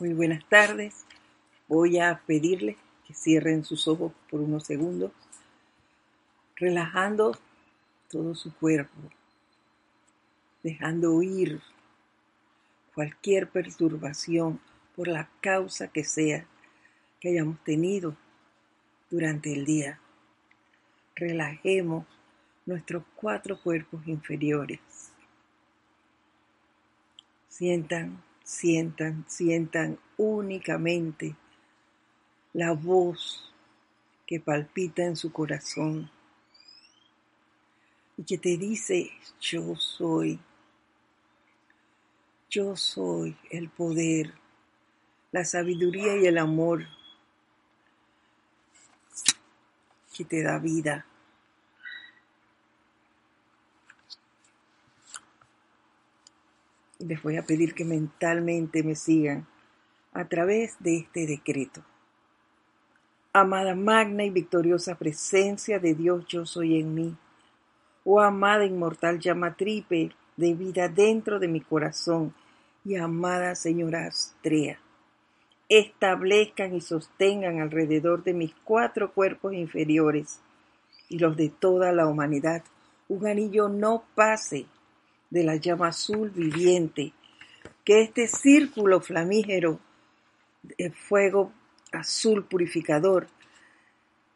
Muy buenas tardes. Voy a pedirles que cierren sus ojos por unos segundos, relajando todo su cuerpo, dejando ir cualquier perturbación por la causa que sea que hayamos tenido durante el día. Relajemos nuestros cuatro cuerpos inferiores. Sientan sientan, sientan únicamente la voz que palpita en su corazón y que te dice, yo soy, yo soy el poder, la sabiduría y el amor que te da vida. Les voy a pedir que mentalmente me sigan a través de este decreto. Amada magna y victoriosa presencia de Dios yo soy en mí, oh amada inmortal llama tripe de vida dentro de mi corazón. Y amada señora Astrea, establezcan y sostengan alrededor de mis cuatro cuerpos inferiores y los de toda la humanidad. Un anillo no pase de la llama azul viviente, que este círculo flamígero de fuego azul purificador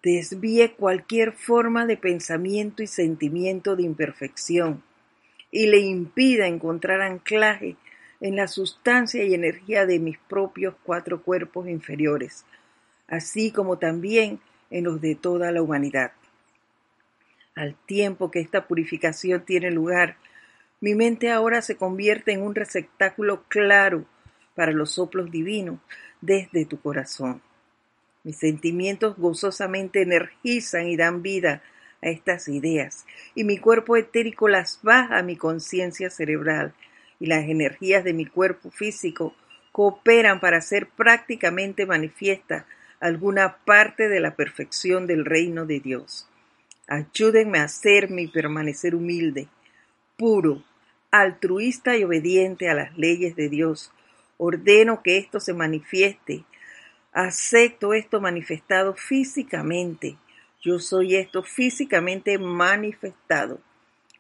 desvíe cualquier forma de pensamiento y sentimiento de imperfección y le impida encontrar anclaje en la sustancia y energía de mis propios cuatro cuerpos inferiores, así como también en los de toda la humanidad. Al tiempo que esta purificación tiene lugar mi mente ahora se convierte en un receptáculo claro para los soplos divinos desde tu corazón. Mis sentimientos gozosamente energizan y dan vida a estas ideas, y mi cuerpo etérico las baja a mi conciencia cerebral, y las energías de mi cuerpo físico cooperan para hacer prácticamente manifiesta alguna parte de la perfección del reino de Dios. Ayúdenme a hacerme y permanecer humilde, puro, altruista y obediente a las leyes de Dios. Ordeno que esto se manifieste. Acepto esto manifestado físicamente. Yo soy esto físicamente manifestado,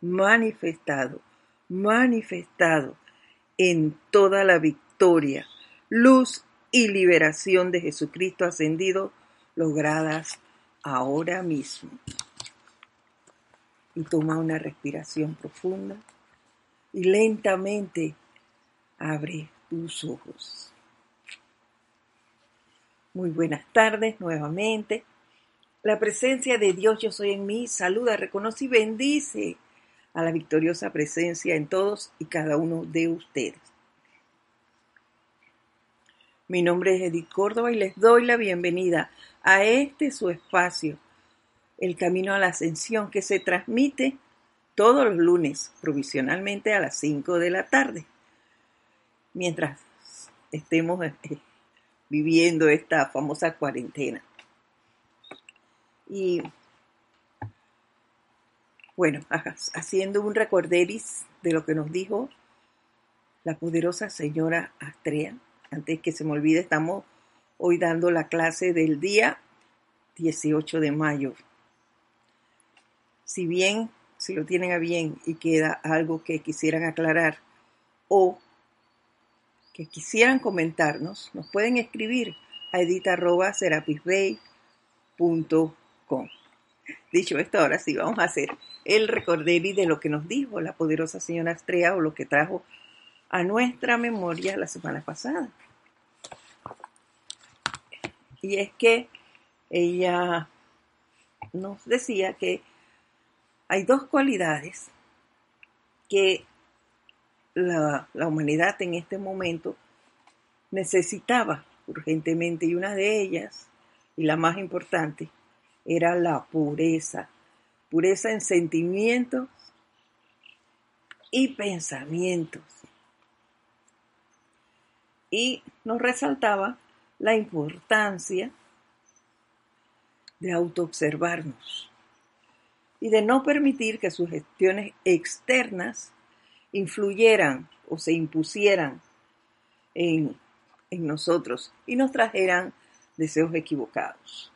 manifestado, manifestado en toda la victoria, luz y liberación de Jesucristo ascendido logradas ahora mismo y toma una respiración profunda y lentamente abre tus ojos. Muy buenas tardes nuevamente. La presencia de Dios yo soy en mí saluda, reconoce y bendice a la victoriosa presencia en todos y cada uno de ustedes. Mi nombre es Edith Córdoba y les doy la bienvenida a este su espacio el camino a la ascensión que se transmite todos los lunes, provisionalmente a las 5 de la tarde, mientras estemos eh, viviendo esta famosa cuarentena. Y bueno, haciendo un recorderis de lo que nos dijo la poderosa señora Astrea, antes que se me olvide, estamos hoy dando la clase del día 18 de mayo. Si bien, si lo tienen a bien y queda algo que quisieran aclarar o que quisieran comentarnos, nos pueden escribir a edita.serapisbay.com. Dicho esto, ahora sí vamos a hacer el recorderi de lo que nos dijo la poderosa señora Astrea o lo que trajo a nuestra memoria la semana pasada. Y es que ella nos decía que hay dos cualidades que la, humanidad en este momento necesitaba urgentemente y una de ellas, y la más importante, era la pureza. Pureza en sentimientos y pensamientos. Y nos resaltaba la importancia de autoobservarnos y de no permitir que sus gestiones externas influyeran o se impusieran en en nosotros y nos trajeran deseos equivocados.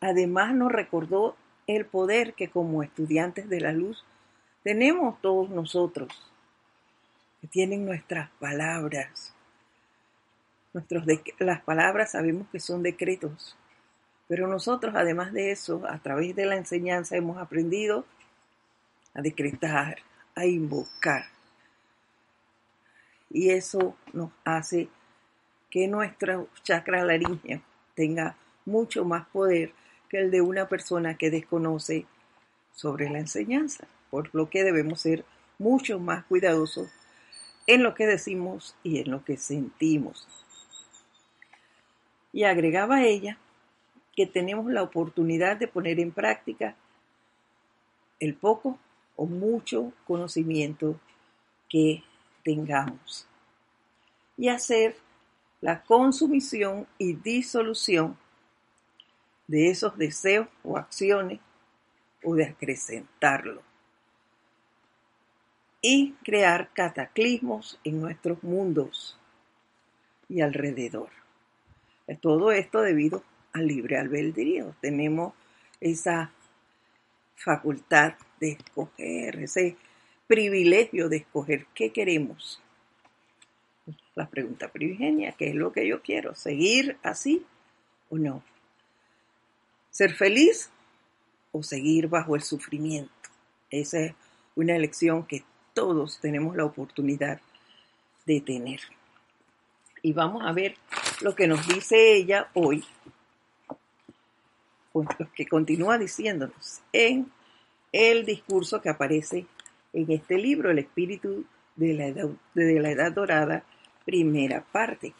Además nos recordó el poder que como estudiantes de la luz tenemos todos nosotros, que tienen nuestras palabras. Nuestros las palabras sabemos que son decretos, pero nosotros además de eso, a través de la enseñanza hemos aprendido a decretar, a invocar. Y eso nos hace que nuestra chakra laringe tenga mucho más poder que el de una persona que desconoce sobre la enseñanza, por lo que debemos ser mucho más cuidadosos en lo que decimos y en lo que sentimos. Y agregaba ella que tenemos la oportunidad de poner en práctica el poco o mucho conocimiento que tengamos y hacer la consumición y disolución de esos deseos o acciones o de acrecentarlo y crear cataclismos en nuestros mundos y alrededor. Todo esto debido al libre albedrío. Tenemos esa facultad de escoger, ese privilegio de escoger qué queremos. La pregunta primigenia, ¿qué es lo que yo quiero? ¿Seguir así o no? ¿Ser feliz o seguir bajo el sufrimiento? Esa es una elección que todos tenemos la oportunidad de tener. Y vamos a ver lo que nos dice ella hoy, que continúa diciéndonos en el discurso que aparece en este libro, El espíritu de la edad, de la edad dorada, primera parte.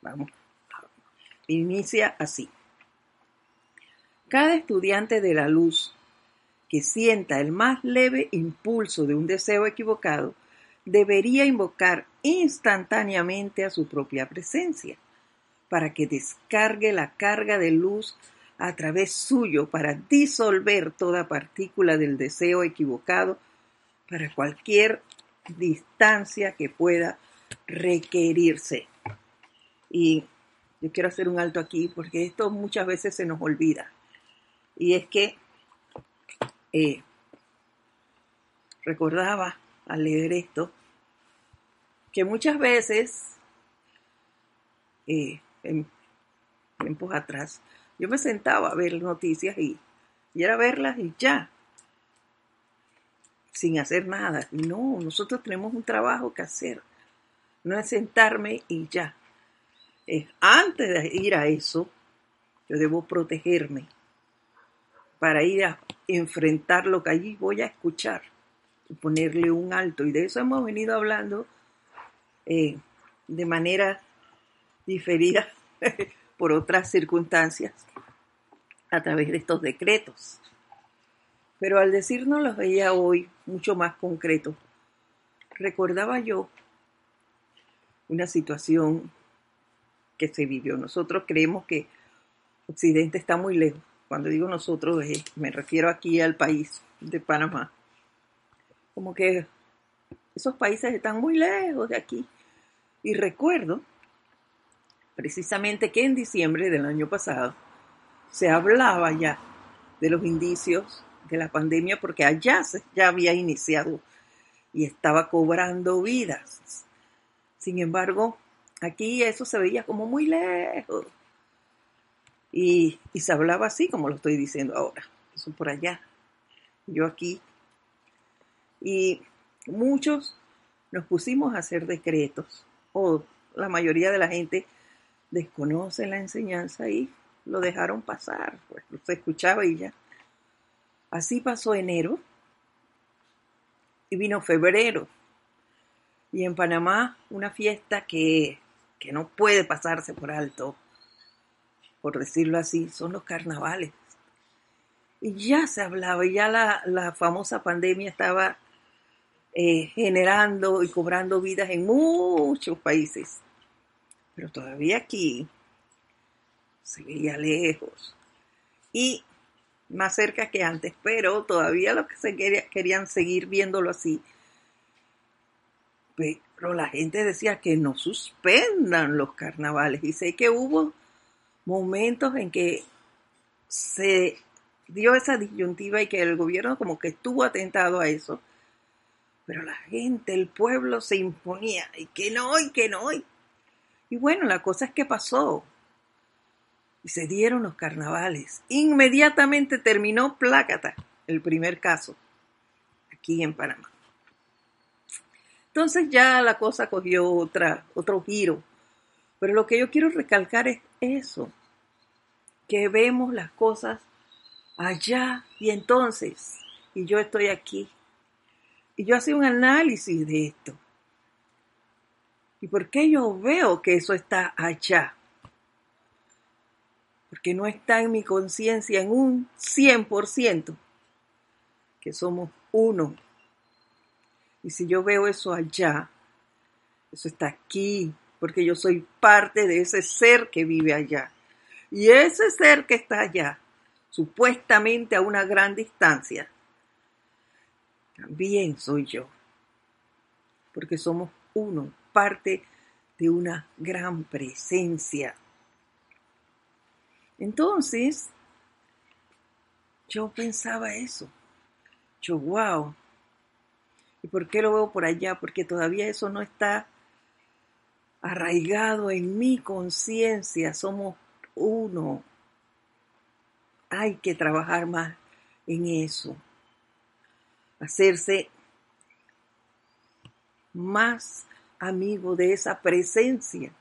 Vamos. Inicia así. Cada estudiante de la luz que sienta el más leve impulso de un deseo equivocado debería invocar instantáneamente a su propia presencia para que descargue la carga de luz a través suyo para disolver toda partícula del deseo equivocado para cualquier distancia que pueda requerirse. Y yo quiero hacer un alto aquí porque esto muchas veces se nos olvida. Y es que eh, recordaba al leer esto que muchas veces, eh, en tiempos atrás, yo me sentaba a ver noticias y, y era verlas y ya, sin hacer nada. No, nosotros tenemos un trabajo que hacer. No es sentarme y ya. Es antes de ir a eso, yo debo protegerme para ir a enfrentar lo que allí voy a escuchar ponerle un alto. Y de eso hemos venido hablando eh, de manera diferida por otras circunstancias a través de estos decretos. Pero al decirnos los veía hoy mucho más concreto, recordaba yo una situación que se vivió. Nosotros creemos que Occidente está muy lejos cuando digo nosotros, eh, me refiero aquí al país de Panamá. Como que esos países están muy lejos de aquí. Y recuerdo precisamente que en diciembre del año pasado se hablaba ya de los indicios de la pandemia porque allá se, ya había iniciado y estaba cobrando vidas. Sin embargo, aquí eso se veía como muy lejos. Y, se hablaba así como lo estoy diciendo ahora. Eso por allá. Yo aquí. Y muchos nos pusimos a hacer decretos. O la mayoría de la gente desconoce la enseñanza y lo dejaron pasar. Pues se escuchaba y ya. Así pasó enero. Y vino febrero. Y en Panamá una fiesta que, que no puede pasarse por alto por decirlo así, son los carnavales. Y ya se hablaba, y ya la, famosa pandemia estaba eh, generando y cobrando vidas en muchos países. Pero todavía aquí se veía lejos. Y más cerca que antes, pero todavía los que se querían seguir viéndolo así. Pero la gente decía que no suspendan los carnavales. Y sé que hubo momentos en que se dio esa disyuntiva y que el gobierno como que estuvo atentado a eso. Pero la gente, el pueblo se imponía y que no, y que no. Y, y bueno, la cosa es que pasó. Y se dieron los carnavales. Inmediatamente terminó Plácata, el primer caso, aquí en Panamá. Entonces ya la cosa cogió otra, otro giro. Pero lo que yo quiero recalcar es eso, que vemos las cosas allá y entonces, y yo estoy aquí. Y yo hacía un análisis de esto. ¿Y por qué yo veo que eso está allá? Porque no está en mi conciencia en un 100% que somos uno. Y si yo veo eso allá, eso está aquí, porque yo soy parte de ese ser que vive allá. Y ese ser que está allá, supuestamente a una gran distancia, también soy yo. Porque somos uno, parte de una gran presencia. Entonces, yo pensaba eso. Yo, wow. ¿Y por qué lo veo por allá? Porque todavía eso no está arraigado en mi conciencia. Somos uno. Hay que trabajar más en eso. Hacerse más amigo de esa presencia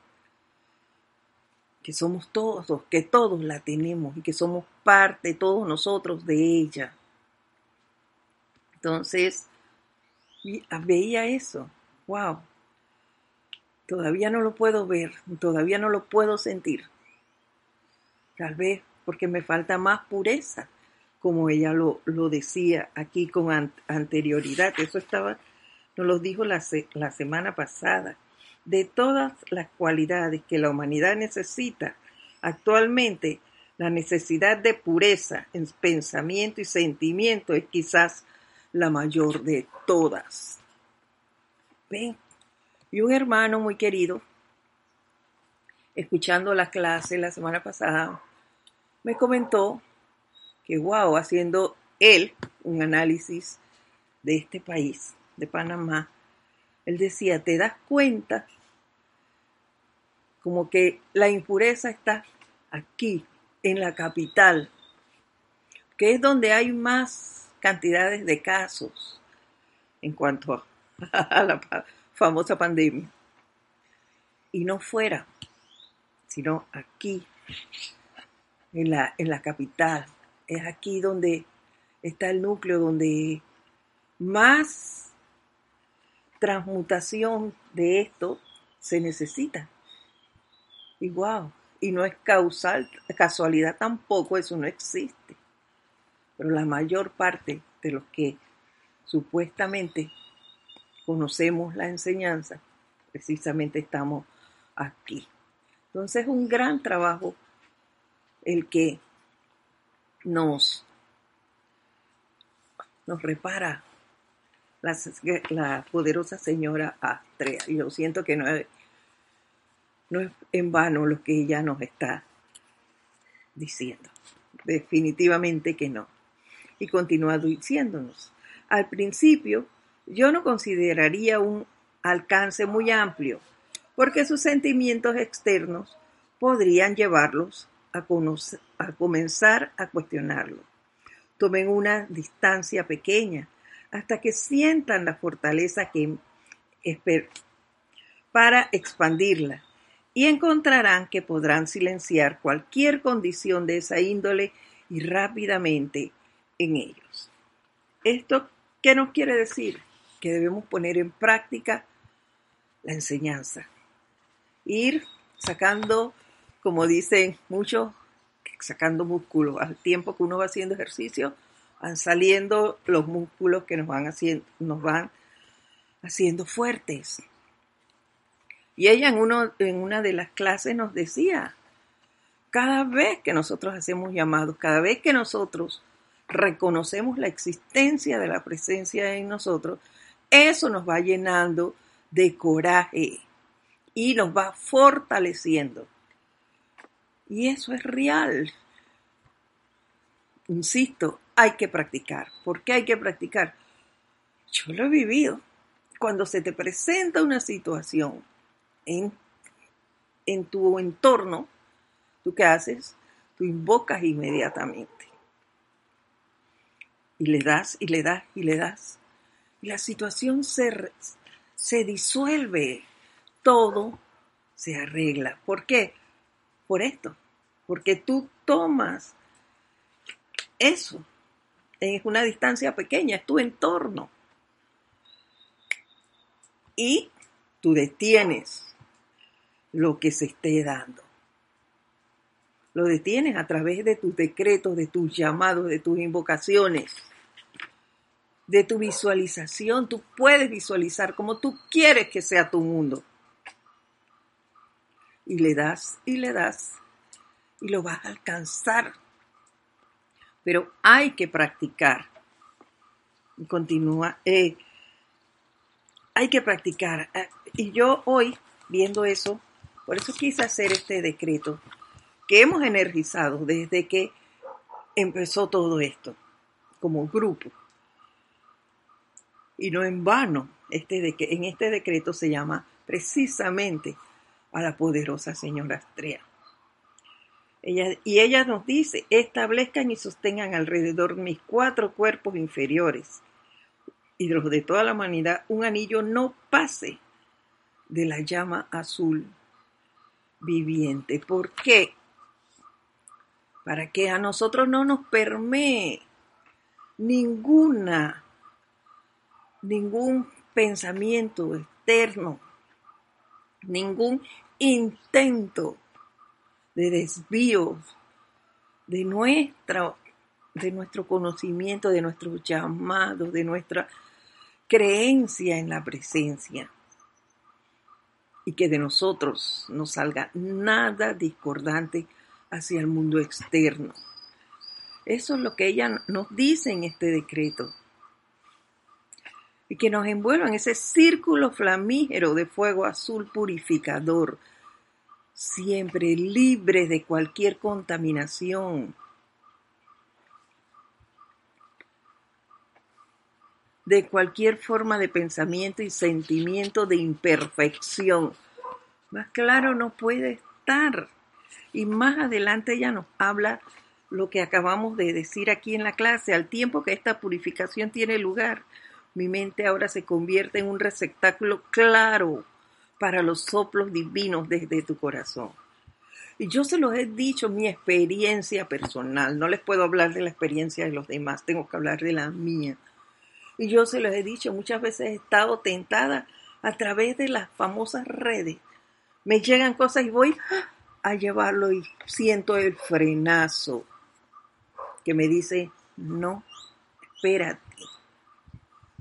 que somos todos, que todos la tenemos y que somos parte, todos nosotros, de ella. Entonces, veía eso, wow, todavía no lo puedo ver, todavía no lo puedo sentir. Tal vez porque me falta más pureza, como ella lo, lo decía aquí con anterioridad. Eso estaba, nos lo dijo la, la semana pasada. De todas las cualidades que la humanidad necesita actualmente, la necesidad de pureza en pensamiento y sentimiento es quizás la mayor de todas. ¿Ven? Y un hermano muy querido, escuchando la clase la semana pasada, me comentó que, wow, haciendo él un análisis de este país, de Panamá, él decía, te das cuenta como que la impureza está aquí, en la capital, que es donde hay más cantidades de casos en cuanto a la famosa pandemia. Y no fuera, sino aquí, en la, en la capital. Es aquí donde está el núcleo, donde más transmutación de esto se necesita. Y wow, y no es causal, casualidad tampoco, eso no existe. Pero la mayor parte de los que supuestamente conocemos la enseñanza, precisamente estamos aquí. Entonces es un gran trabajo el que nos, nos repara la, poderosa señora Astrea. Yo siento que no es, no es en vano lo que ella nos está diciendo. Definitivamente que no. Y continúa diciéndonos, al principio yo no consideraría un alcance muy amplio, porque sus sentimientos externos podrían llevarlos a, a comenzar a cuestionarlo. Tomen una distancia pequeña hasta que sientan la fortaleza que para expandirla y encontrarán que podrán silenciar cualquier condición de esa índole y rápidamente en ellos. ¿Esto qué nos quiere decir? Que debemos poner en práctica la enseñanza. Ir sacando como dicen muchos, sacando músculos. Al tiempo que uno va haciendo ejercicio, van saliendo los músculos que nos van haciendo, nos van haciendo fuertes. Y ella en, uno, en una de las clases nos decía, cada vez que nosotros hacemos llamados, cada vez que nosotros reconocemos la existencia de la presencia en nosotros, eso nos va llenando de coraje y nos va fortaleciendo. Y eso es real. Insisto, hay que practicar. ¿Por qué hay que practicar? Yo lo he vivido. Cuando se te presenta una situación en, en tu entorno, ¿tú qué haces? Tú invocas inmediatamente. Y le das, y le das, y le das. Y la situación se, se disuelve. Todo se arregla. ¿Por qué? Por esto. Porque tú tomas eso. Es una distancia pequeña, es tu entorno. Y tú detienes lo que se esté dando. Lo detienes a través de tus decretos, de tus llamados, de tus invocaciones, de tu visualización. Tú puedes visualizar como tú quieres que sea tu mundo. Y le das y le das y lo vas a alcanzar. Pero hay que practicar. Y continúa. Eh, hay que practicar. Eh, y yo hoy, viendo eso, por eso quise hacer este decreto que hemos energizado desde que empezó todo esto, como grupo. Y no en vano, este de que en este decreto se llama precisamente a la poderosa señora Astrea. Y ella nos dice, establezcan y sostengan alrededor mis cuatro cuerpos inferiores y los de toda la humanidad un anillo no pase de la llama azul viviente. ¿Por qué? Para que a nosotros no nos permee ninguna, ningún pensamiento externo, ningún intento de desvíos de, nuestra, de nuestro conocimiento, de nuestros llamados, de nuestra creencia en la presencia. Y que de nosotros no salga nada discordante hacia el mundo externo. Eso es lo que ella nos dice en este decreto. Y que nos envuelva en ese círculo flamígero de fuego azul purificador siempre libre de cualquier contaminación, de cualquier forma de pensamiento y sentimiento de imperfección. Más claro no puede estar. Y más adelante ella nos habla lo que acabamos de decir aquí en la clase, al tiempo que esta purificación tiene lugar, mi mente ahora se convierte en un receptáculo claro para los soplos divinos desde tu corazón. Y yo se los he dicho, mi experiencia personal, no les puedo hablar de la experiencia de los demás, tengo que hablar de la mía. Y yo se los he dicho, muchas veces he estado tentada a través de las famosas redes. Me llegan cosas y voy a llevarlo y siento el frenazo que me dice, no, espérate.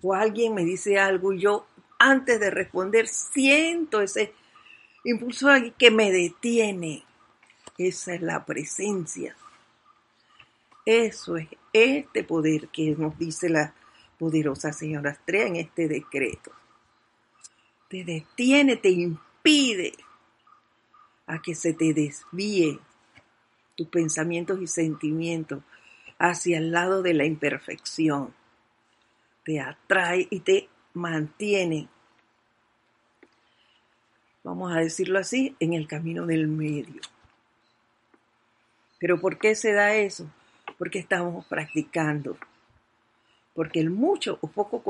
O alguien me dice algo y yo antes de responder, siento ese impulso que me detiene. Esa es la presencia. Eso es este poder que nos dice la poderosa señora Astrea en este decreto. Te detiene, te impide a que se te desvíe tus pensamientos y sentimientos hacia el lado de la imperfección. Te atrae y te mantiene, vamos a decirlo así, en el camino del medio. Pero ¿por qué se da eso? Porque estamos practicando. Porque el mucho o poco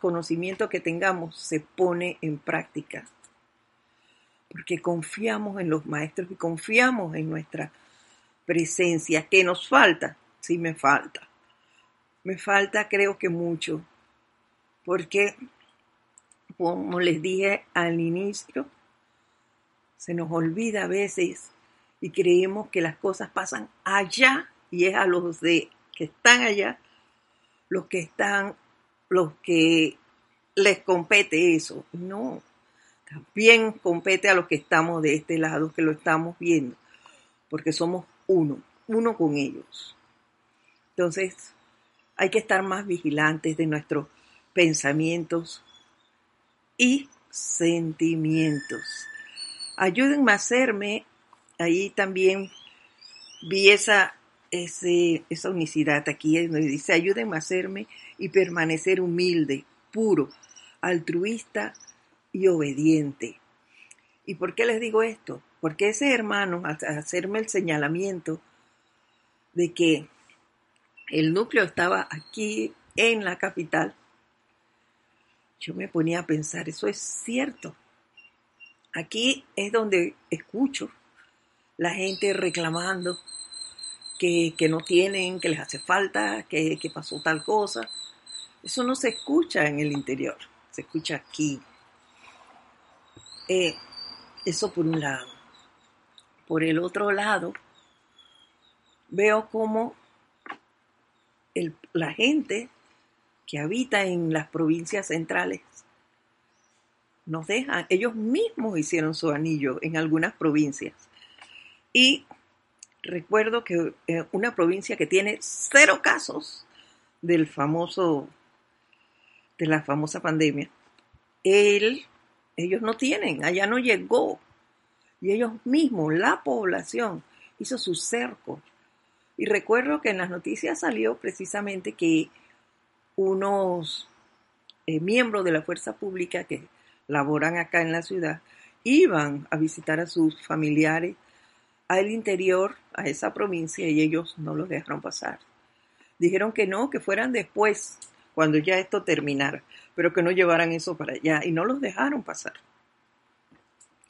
conocimiento que tengamos se pone en práctica. Porque confiamos en los maestros y confiamos en nuestra presencia. ¿Qué nos falta? Sí me falta. Me falta creo que mucho porque, como les dije al inicio, se nos olvida a veces y creemos que las cosas pasan allá y es a los de que están allá los que están los que les compete eso. No, también compete a los que estamos de este lado, que lo estamos viendo, porque somos uno, uno con ellos. Entonces, Hay que estar más vigilantes de nuestros pensamientos y sentimientos. Ayúdenme a hacerme, ahí también vi esa, esa unicidad aquí, donde dice, ayúdenme a hacerme y permanecer humilde, puro, altruista y obediente. ¿Y por qué les digo esto? Porque ese hermano, al hacerme el señalamiento de que el núcleo estaba aquí en la capital, yo me ponía a pensar, eso es cierto. Aquí es donde escucho la gente reclamando que, no tienen, que les hace falta, que, pasó tal cosa. Eso no se escucha en el interior, se escucha aquí. Eh, eso por un lado. Por el otro lado, veo como la gente que habita en las provincias centrales nos dejan, ellos mismos hicieron su anillo en algunas provincias. Y recuerdo que eh, una provincia que tiene cero casos del famoso, de la famosa pandemia, él, ellos no tienen, allá no llegó. Y ellos mismos, la población, hizo su cerco. Y recuerdo que en las noticias salió precisamente que unos eh, miembros de la fuerza pública que laboran acá en la ciudad iban a visitar a sus familiares al interior, a esa provincia, y ellos no los dejaron pasar. Dijeron que no, que fueran después, cuando ya esto terminara, pero que no llevaran eso para allá, y no los dejaron pasar.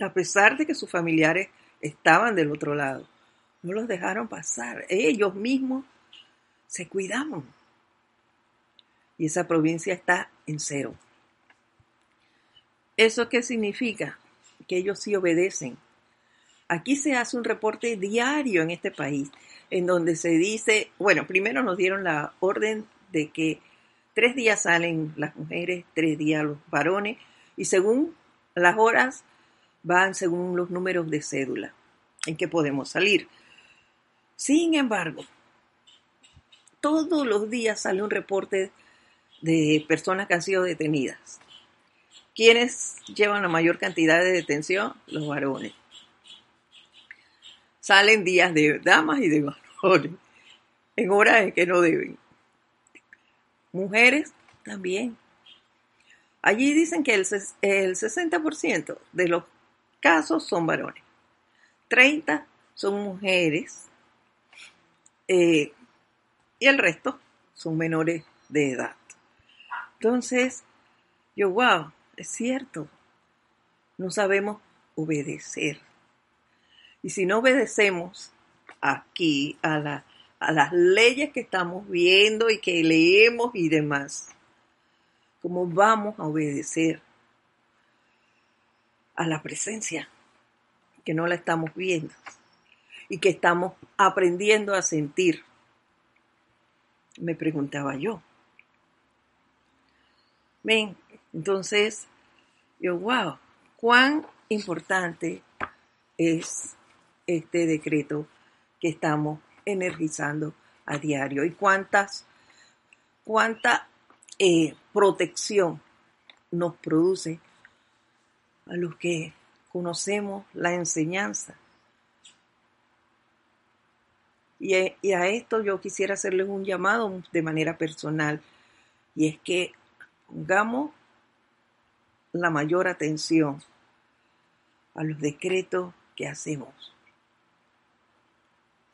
A pesar de que sus familiares estaban del otro lado, no los dejaron pasar. Ellos mismos se cuidaban. Y esa provincia está en cero. ¿Eso qué significa? Que ellos sí obedecen Aquí se hace un reporte diario en este país, en donde se dice, bueno, primero nos dieron la orden de que tres días salen las mujeres, tres días los varones, y según las horas van según los números de cédula en que podemos salir. Sin embargo, todos los días sale un reporte de personas que han sido detenidas. ¿Quiénes llevan la mayor cantidad de detención? Los varones salen días de damas y de varones en horas en que no deben. Mujeres también. Allí dicen que el, 60% de los casos son varones, 30 son mujeres eh, y el resto son menores de edad. Entonces, yo, wow, es cierto, no sabemos obedecer. Y si no obedecemos aquí a, a las leyes que estamos viendo y que leemos y demás, ¿cómo vamos a obedecer a la presencia que no la estamos viendo y que estamos aprendiendo a sentir? Me preguntaba yo. Ven, entonces, yo, wow, cuán importante es este decreto que estamos energizando a diario y cuántas, cuánta eh, protección nos produce a los que conocemos la enseñanza. Y, y a esto yo quisiera hacerles un llamado de manera personal, y es que pongamos la mayor atención a los decretos que hacemos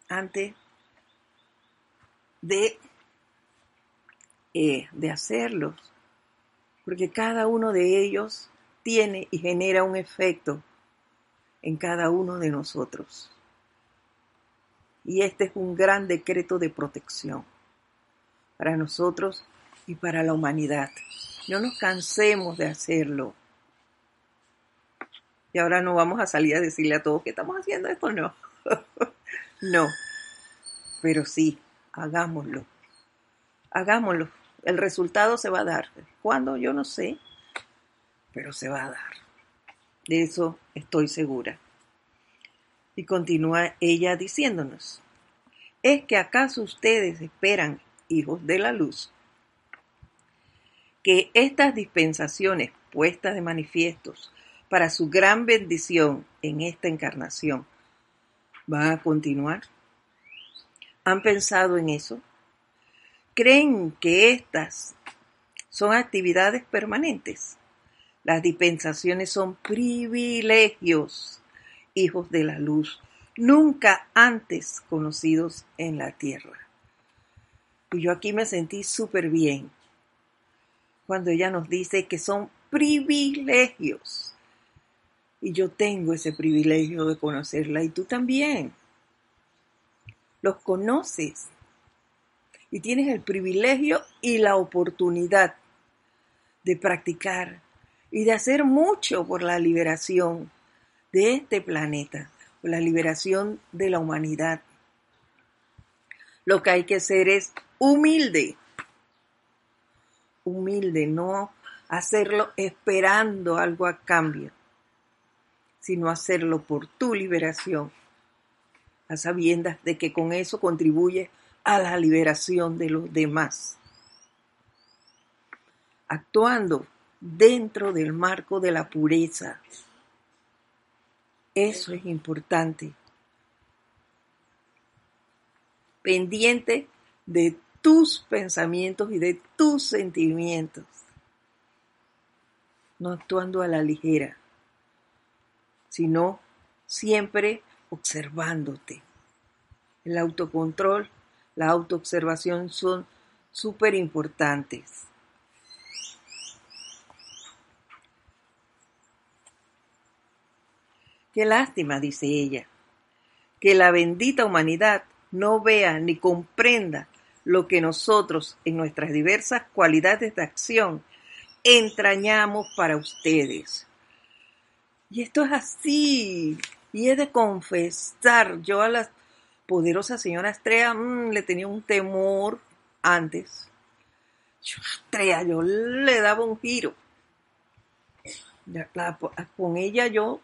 antes de, eh, de hacerlos, porque cada uno de ellos tiene y genera un efecto en cada uno de nosotros. Y este es un gran decreto de protección para nosotros y para la humanidad. No nos cansemos de hacerlo. Y ahora no vamos a salir a decirle a todos que estamos haciendo esto, no. No, pero sí, hagámoslo. Hagámoslo. El resultado se va a dar. ¿Cuándo? Yo no sé, pero se va a dar. De eso estoy segura. Y continúa ella diciéndonos, ¿es que acaso ustedes esperan hijos de la luz, que estas dispensaciones puestas de manifiestos para su gran bendición en esta encarnación van a continuar? ¿Han pensado en eso? ¿Creen que estas son actividades permanentes? Las dispensaciones son privilegios, hijos de la luz, nunca antes conocidos en la tierra. Y yo aquí me sentí súper bien cuando ella nos dice que son privilegios. Y yo tengo ese privilegio de conocerla y tú también. Los conoces y tienes el privilegio y la oportunidad de practicar y de hacer mucho por la liberación de este planeta, por la liberación de la humanidad. Lo que hay que hacer es humilde, humilde, no hacerlo esperando algo a cambio, sino hacerlo por tu liberación, a sabiendas de que con eso contribuye a la liberación de los demás. Actuando dentro del marco de la pureza. Eso es importante. Pendiente de tus pensamientos y de tus sentimientos. No actuando a la ligera, sino siempre observándote. El autocontrol, la autoobservación son súper importantes. Qué lástima, dice ella, que la bendita humanidad no vea ni comprenda lo que nosotros en nuestras diversas cualidades de acción entrañamos para ustedes. Y esto es así, y he de confesar, yo a la poderosa señora Estrella mm, le tenía un temor antes. Yo, Estrella, yo le daba un giro. con ella yo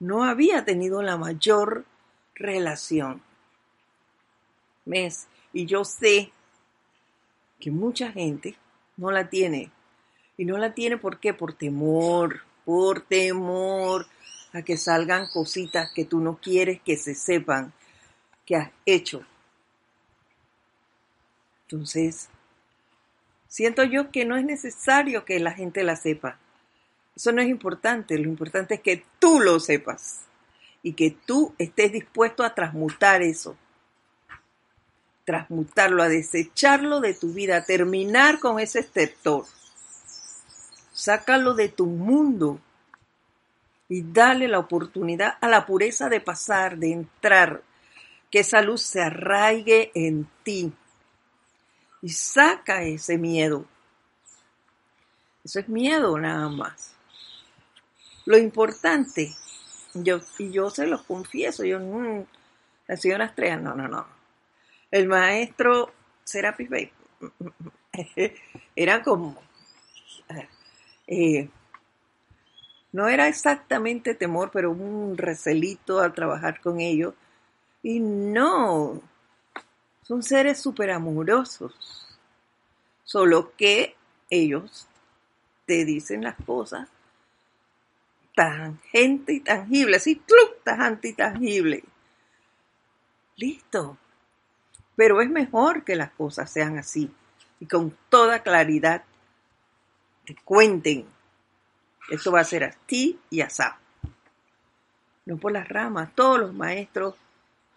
no había tenido la mayor relación. mes Y yo sé que mucha gente no la tiene. Y no la tiene ¿por qué? Por temor, por temor a que salgan cositas que tú no quieres que se sepan que has hecho. Entonces, siento yo que no es necesario que la gente la sepa. Eso no es importante, lo importante es que tú lo sepas y que tú estés dispuesto a transmutar eso, transmutarlo, a desecharlo de tu vida, a terminar con ese sector. Sácalo de tu mundo y dale la oportunidad a la pureza de pasar, de entrar, que esa luz se arraigue en ti y saca ese miedo. Eso es miedo nada más. Lo importante, yo, y yo se los confieso, yo, mm, la señora Estrella, no, no, no. El maestro Serapis Bey era como, eh, no era exactamente temor, pero un recelito al trabajar con ellos. Y no, son seres súper amorosos. Solo que ellos te dicen las cosas tangente y tangible, así, ¡club! tajante y tangible. Listo. Pero es mejor que las cosas sean así y con toda claridad te cuenten. Eso va a ser así y asá. No por las ramas, todos los maestros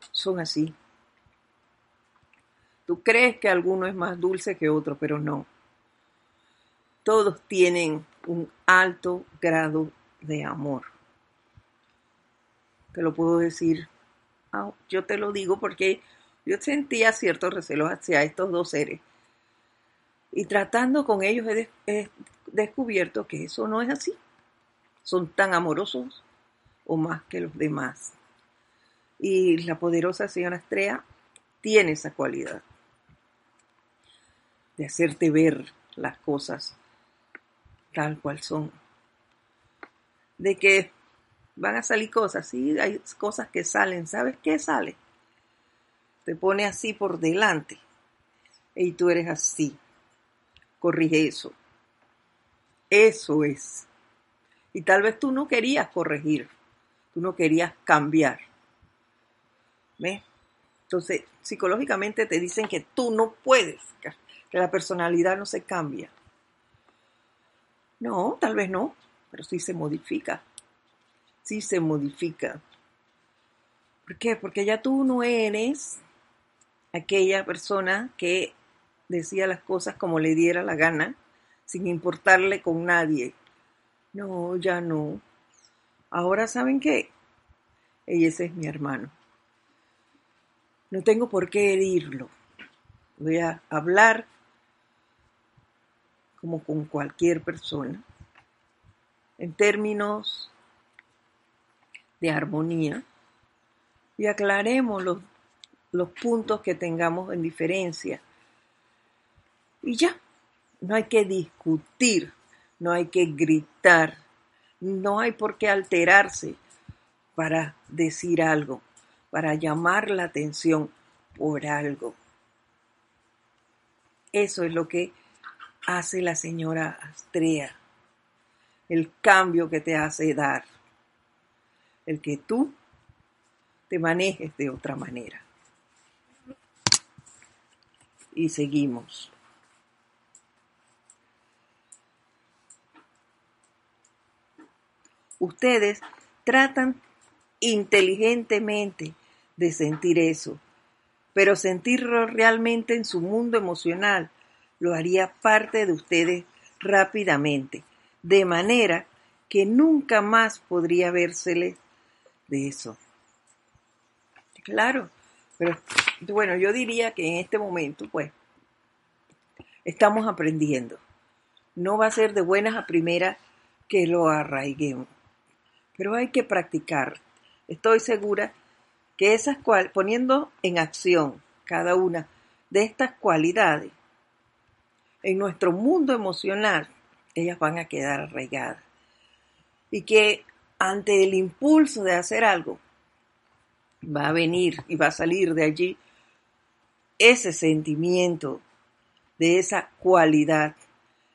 son así. Tú crees que alguno es más dulce que otro, pero no. Todos tienen un alto grado de amor. Te lo puedo decir, ah, yo te lo digo porque yo sentía ciertos recelos hacia estos dos seres. Y tratando con ellos he, descubierto que eso no es así. Son tan amorosos o más que los demás. Y la poderosa señora Estrella tiene esa cualidad de hacerte ver las cosas tal cual son de que van a salir cosas, sí, hay cosas que salen, ¿sabes qué sale? Te pone así por delante Y tú eres así. Corrige eso. Eso es. Y tal vez tú no querías corregir, tú no querías cambiar. ¿Ves? Entonces, psicológicamente te dicen que tú no puedes, que la personalidad no se cambia. No, tal vez no, pero sí se modifica. Sí se modifica. ¿Por qué? Porque ya tú no eres aquella persona que decía las cosas como le diera la gana, sin importarle con nadie. No, ya no. Ahora saben qué. Ese es mi hermano. No tengo por qué herirlo. Voy a hablar como con cualquier persona en términos de armonía y aclaremos los, los puntos que tengamos en diferencia. Y ya, no hay que discutir, no hay que gritar, no hay por qué alterarse para decir algo, para llamar la atención por algo. Eso es lo que hace la señora Astrea, el cambio que te hace dar, el que tú te manejes de otra manera. Y seguimos. Ustedes tratan inteligentemente de sentir eso, pero sentirlo realmente en su mundo emocional lo haría parte de ustedes rápidamente, de manera que nunca más podría vérsele de eso. Claro, pero bueno, yo diría que en este momento, pues, estamos aprendiendo. No va a ser de buenas a primeras que lo arraiguemos pero hay que practicar. Estoy segura que esas cual, poniendo en acción cada una de estas cualidades en nuestro mundo emocional, ellas van a quedar arraigadas. Y que ante el impulso de hacer algo, va a venir y va a salir de allí ese sentimiento de esa cualidad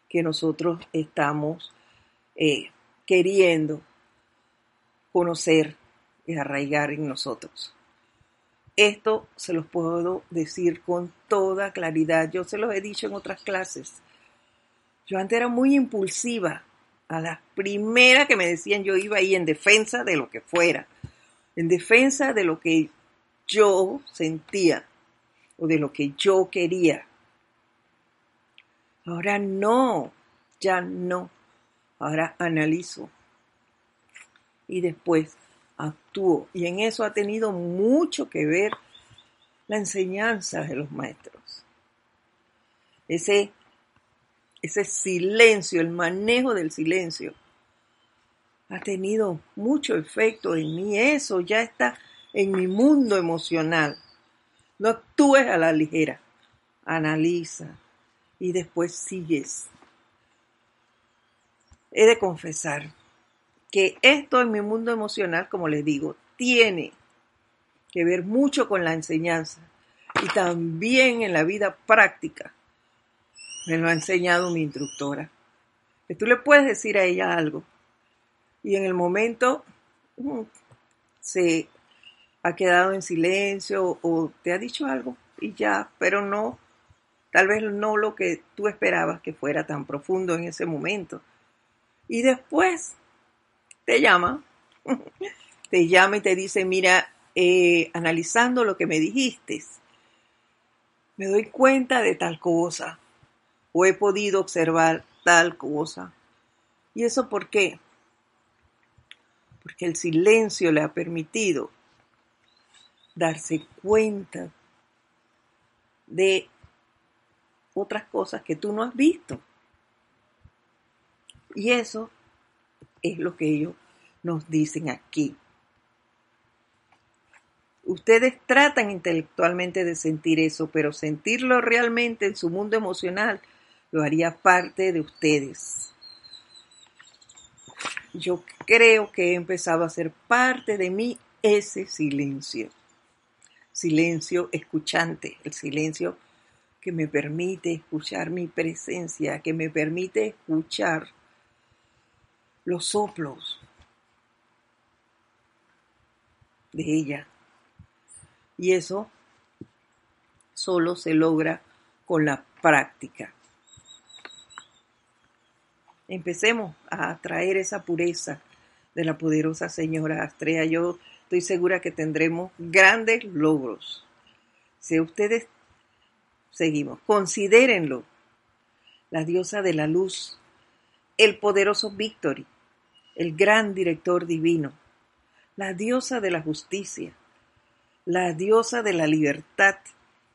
que nosotros estamos eh, queriendo conocer y arraigar en nosotros. Esto se los puedo decir con toda claridad. Yo se los he dicho en otras clases. Yo antes era muy impulsiva. A la primera que me decían yo iba ahí en defensa de lo que fuera. En defensa de lo que yo sentía o de lo que yo quería. Ahora no, ya no. Ahora analizo y después actúo. Y en eso ha tenido mucho que ver la enseñanza de los maestros. Ese, ese silencio, el manejo del silencio, ha tenido mucho efecto en mí. Eso ya está en mi mundo emocional. No actúes a la ligera, analiza y después sigues. He de confesar que esto en mi mundo emocional, como les digo, tiene que ver mucho con la enseñanza y también en la vida práctica. Me lo ha enseñado mi instructora. Tú le puedes decir a ella algo y en el momento mm, se ha quedado en silencio o te ha dicho algo y ya, pero no, tal vez no lo que tú esperabas que fuera tan profundo en ese momento. Y después te llama, te llama y te dice, mira, eh, analizando lo que me dijiste, me doy cuenta de tal cosa, o he podido observar tal cosa. ¿Y eso por qué? Porque el silencio le ha permitido darse cuenta de otras cosas que tú no has visto. Y eso es lo que ellos nos dicen aquí. Ustedes tratan intelectualmente de sentir eso, pero sentirlo realmente en su mundo emocional lo haría parte de ustedes. Yo creo que he empezado a ser parte de mí ese silencio. Silencio escuchante, el silencio que me permite escuchar mi presencia, que me permite escuchar los soplos de ella. Y eso solo se logra con la práctica. Empecemos a traer esa pureza de la poderosa señora Astrea. Yo estoy segura que tendremos grandes logros. Si ustedes seguimos, considérenlo. La diosa de la luz, el poderoso Victory, el gran director divino, la diosa de la justicia, la diosa de la libertad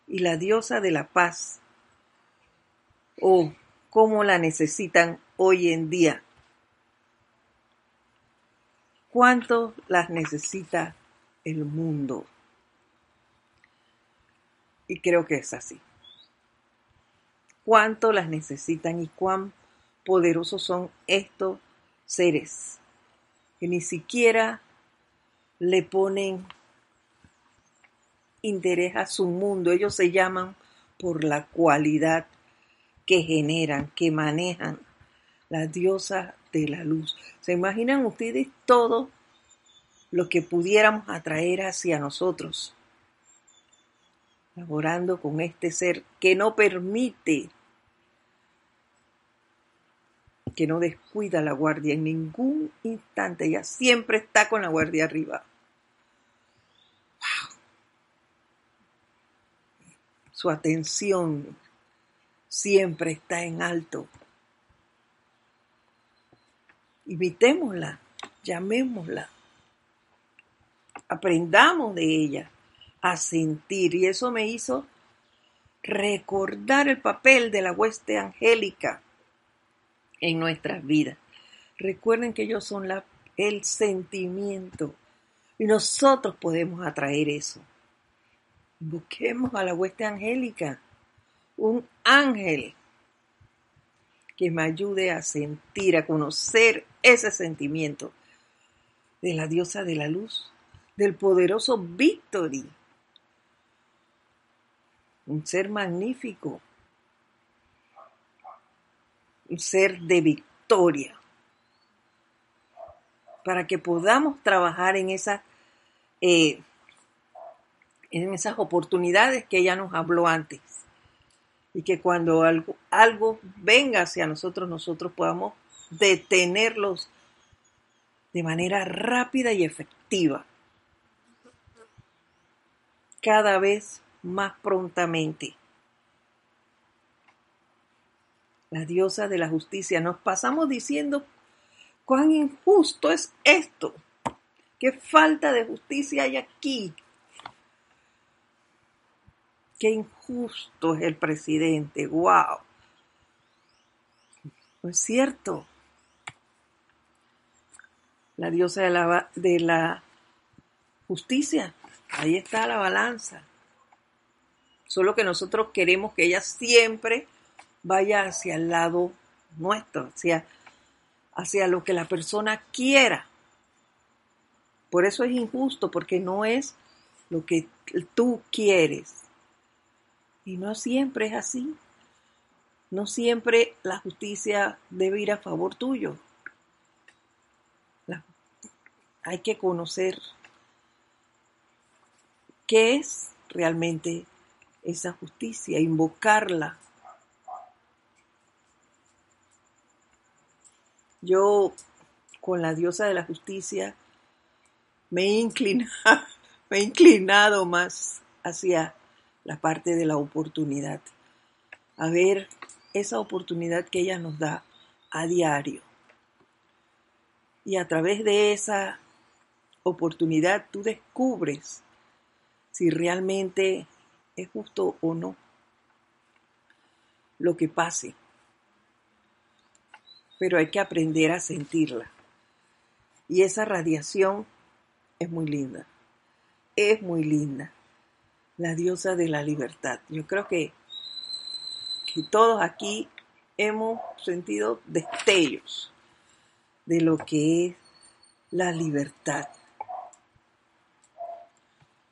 y la diosa de la paz. Oh, cómo la necesitan hoy en día. ¿Cuánto las necesita el mundo? Y creo que es así. ¿Cuánto las necesitan y cuán poderosos son estos seres que ni siquiera le ponen interés a su mundo? Ellos se llaman por la cualidad que generan, que manejan, la diosa de la luz. ¿Se imaginan ustedes todo lo que pudiéramos atraer hacia nosotros? Laborando con este ser que no permite, que no descuida la guardia en ningún instante. Ella siempre está con la guardia arriba. Su atención siempre está en alto. Imitémosla, llamémosla, aprendamos de ella a sentir. Y eso me hizo recordar el papel de la hueste angélica en nuestras vidas. Recuerden que ellos son la, el sentimiento y nosotros podemos atraer eso. Busquemos a la hueste angélica un ángel que me ayude a sentir, a conocer ese sentimiento de la diosa de la luz, del poderoso Victory, un ser magnífico, un ser de victoria, para que podamos trabajar en eh, en esas oportunidades que ella nos habló antes y que cuando algo, algo venga hacia nosotros, nosotros podamos detenerlos de manera rápida y efectiva, cada vez más prontamente. La diosa de la justicia, nos pasamos diciendo cuán injusto es esto, qué falta de justicia hay aquí, qué injusto es el presidente, wow. No es cierto. La diosa de la, de la justicia, ahí está la balanza. Solo que nosotros queremos que ella siempre vaya hacia el lado nuestro, hacia, hacia lo que la persona quiera. Por eso es injusto, porque no es lo que tú quieres. Y no siempre es así. No siempre la justicia debe ir a favor tuyo. hay que conocer qué es realmente esa justicia, invocarla. Yo con la diosa de la justicia me he inclinado, me he inclinado más hacia la parte de la oportunidad, a ver esa oportunidad que ella nos da a diario. Y a través de esa oportunidad tú descubres si realmente es justo o no lo que pase. Pero hay que aprender a sentirla. Y esa radiación es muy linda. Es muy linda la diosa de la libertad. Yo creo que, todos aquí hemos sentido destellos de lo que es la libertad.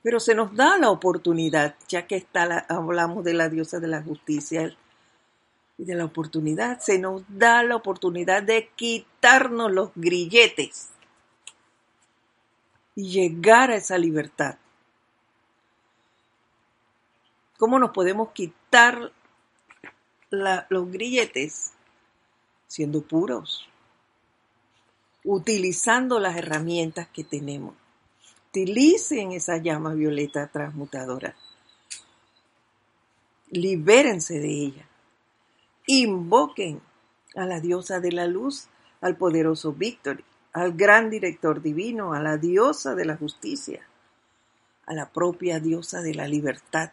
Pero se nos da la oportunidad, ya que está hablamos de la diosa de la justicia y de la oportunidad, se nos da la oportunidad de quitarnos los grilletes y llegar a esa libertad. ¿Cómo nos podemos quitar los grilletes? Siendo puros, utilizando las herramientas que tenemos. Utilicen esa llama violeta transmutadora. Libérense de ella. Invoquen a la diosa de la luz, al poderoso Víctor, al gran director divino, a la diosa de la justicia, a la propia diosa de la libertad,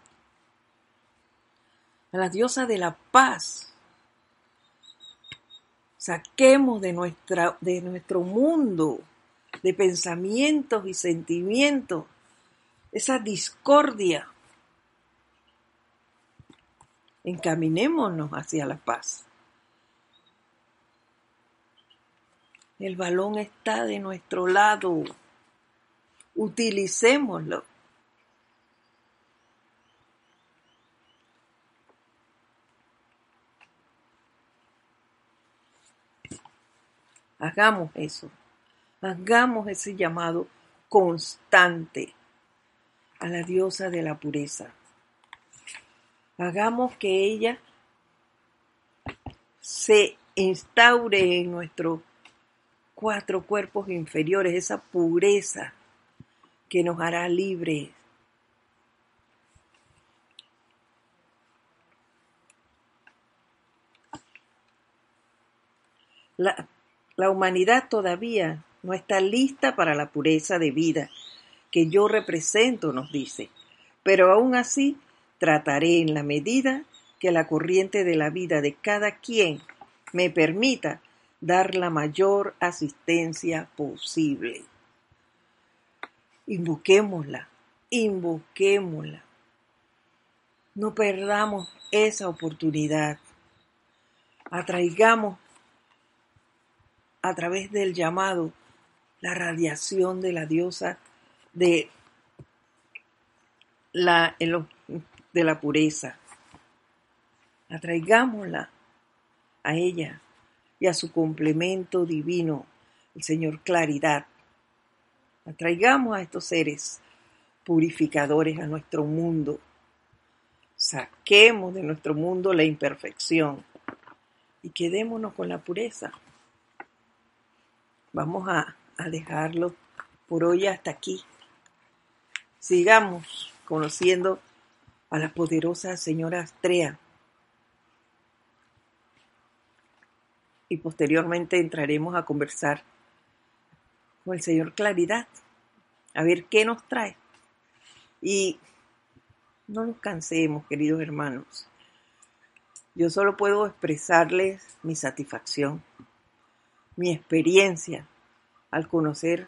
a la diosa de la paz. Saquemos de, nuestra, de nuestro mundo de pensamientos y sentimientos, esa discordia. Encaminémonos hacia la paz. El balón está de nuestro lado. Utilicémoslo. Hagamos eso. Hagamos ese llamado constante a la diosa de la pureza. Hagamos que ella se instaure en nuestros cuatro cuerpos inferiores, esa pureza que nos hará libres. La, la humanidad todavía no está lista para la pureza de vida que yo represento, nos dice. Pero aún así, trataré en la medida que la corriente de la vida de cada quien me permita dar la mayor asistencia posible. Invoquémosla, invoquémosla. No perdamos esa oportunidad. Atraigamos a través del llamado la radiación de la diosa de la, de la pureza. Atraigámosla a ella y a su complemento divino, el Señor Claridad. Atraigamos a estos seres purificadores a nuestro mundo. Saquemos de nuestro mundo la imperfección y quedémonos con la pureza. Vamos a dejarlo por hoy hasta aquí. Sigamos conociendo a la poderosa señora Astrea. Y posteriormente entraremos a conversar con el señor Claridad, a ver qué nos trae. Y no nos cansemos, queridos hermanos. Yo solo puedo expresarles mi satisfacción, mi experiencia al conocer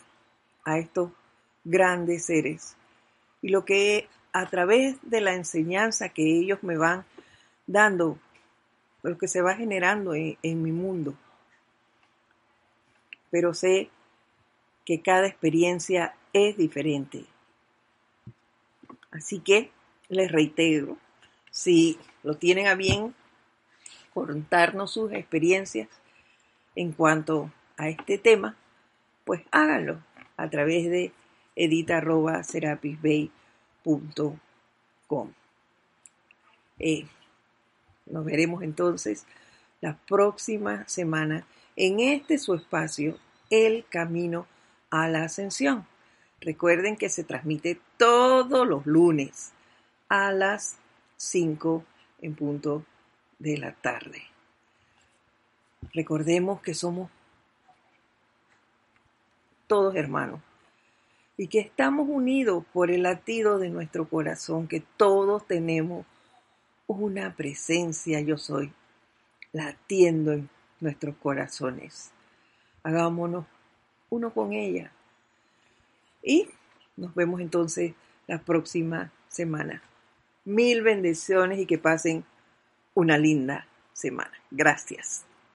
a estos grandes seres y lo que a través de la enseñanza que ellos me van dando, lo que se va generando en, en mi mundo. Pero sé que cada experiencia es diferente. Así que les reitero, si lo tienen a bien contarnos sus experiencias en cuanto a este tema, pues háganlo a través de edita.serapisbay.com. Eh, nos veremos entonces la próxima semana en este su espacio, El Camino a la Ascensión. Recuerden que se transmite todos los lunes a las 5 en punto de la tarde. Recordemos que somos todos hermanos y que estamos unidos por el latido de nuestro corazón, que todos tenemos una presencia yo soy latiendo en nuestros corazones. Hagámonos uno con ella. Y nos vemos entonces la próxima semana. Mil bendiciones y que pasen una linda semana. Gracias.